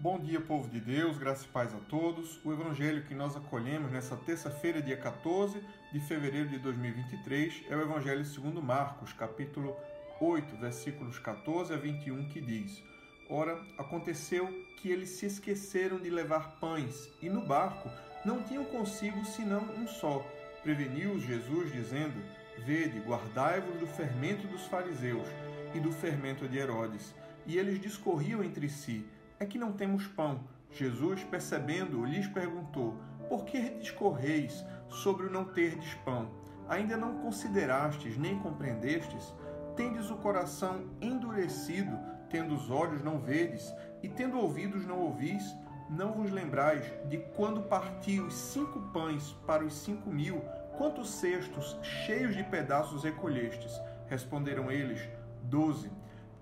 Bom dia, povo de Deus, graça e paz a todos. O evangelho que nós acolhemos nessa terça-feira, dia 14 de fevereiro de 2023, é o evangelho segundo Marcos, capítulo 8, versículos 14 a 21, que diz: Ora, aconteceu que eles se esqueceram de levar pães, e no barco não tinham consigo senão um só. Preveniu-os Jesus, dizendo: Vede, guardai-vos do fermento dos fariseus e do fermento de Herodes. E eles discorriam entre si: É que não temos pão. Jesus, percebendo, lhes perguntou: Por que discorreis sobre o não terdes pão? Ainda não considerastes nem compreendestes? Tendes o coração endurecido, tendo os olhos não vedes, e tendo ouvidos não ouvis? Não vos lembrais de quando parti os cinco pães para os cinco mil, quantos cestos cheios de pedaços recolhestes? Responderam eles: Doze.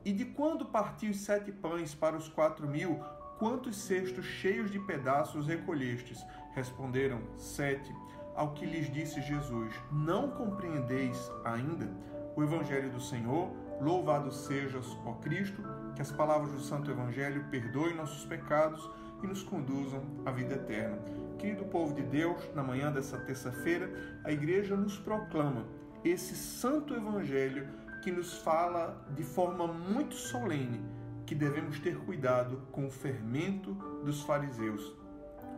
E de quando parti os sete pães para os quatro mil, quantos cestos cheios de pedaços recolhestes? Responderam: Sete. Ao que lhes disse Jesus: Não compreendeis ainda? o Evangelho do Senhor. Louvado sejas, ó Cristo, que as palavras do Santo Evangelho perdoem nossos pecados e nos conduzam à vida eterna. Querido povo de Deus, na manhã dessa terça-feira, a igreja nos proclama esse Santo Evangelho que nos fala de forma muito solene que devemos ter cuidado com o fermento dos fariseus,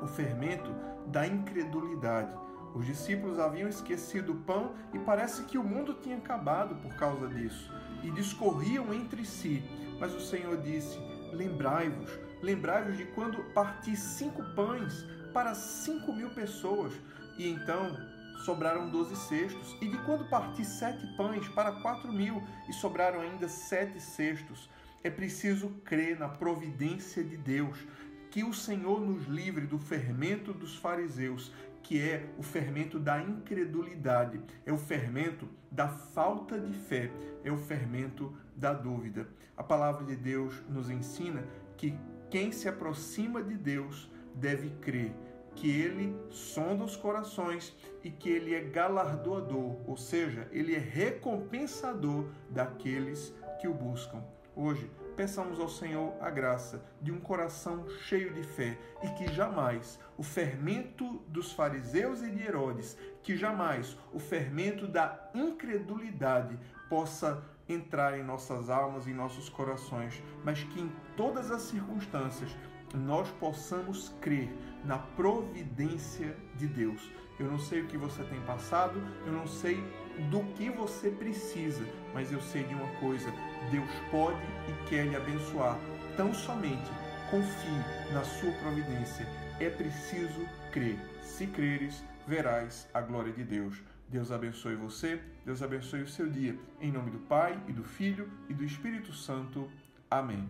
o fermento da incredulidade os discípulos haviam esquecido o pão e parece que o mundo tinha acabado por causa disso. E discorriam entre si. Mas o Senhor disse: Lembrai-vos, lembrai-vos de quando parti cinco pães para cinco mil pessoas. E então sobraram doze cestos. E de quando parti sete pães para quatro mil e sobraram ainda sete cestos. É preciso crer na providência de Deus que o Senhor nos livre do fermento dos fariseus, que é o fermento da incredulidade, é o fermento da falta de fé, é o fermento da dúvida. A palavra de Deus nos ensina que quem se aproxima de Deus deve crer que ele sonda os corações e que ele é galardoador, ou seja, ele é recompensador daqueles que o buscam. Hoje, peçamos ao Senhor a graça de um coração cheio de fé e que jamais o fermento dos fariseus e de Herodes, que jamais o fermento da incredulidade possa entrar em nossas almas e em nossos corações, mas que em todas as circunstâncias nós possamos crer na providência de Deus. Eu não sei o que você tem passado, eu não sei do que você precisa, mas eu sei de uma coisa: Deus pode e quer lhe abençoar. Tão somente confie na sua providência. É preciso crer. Se creres, verás a glória de Deus. Deus abençoe você, Deus abençoe o seu dia. Em nome do Pai, e do Filho e do Espírito Santo. Amém.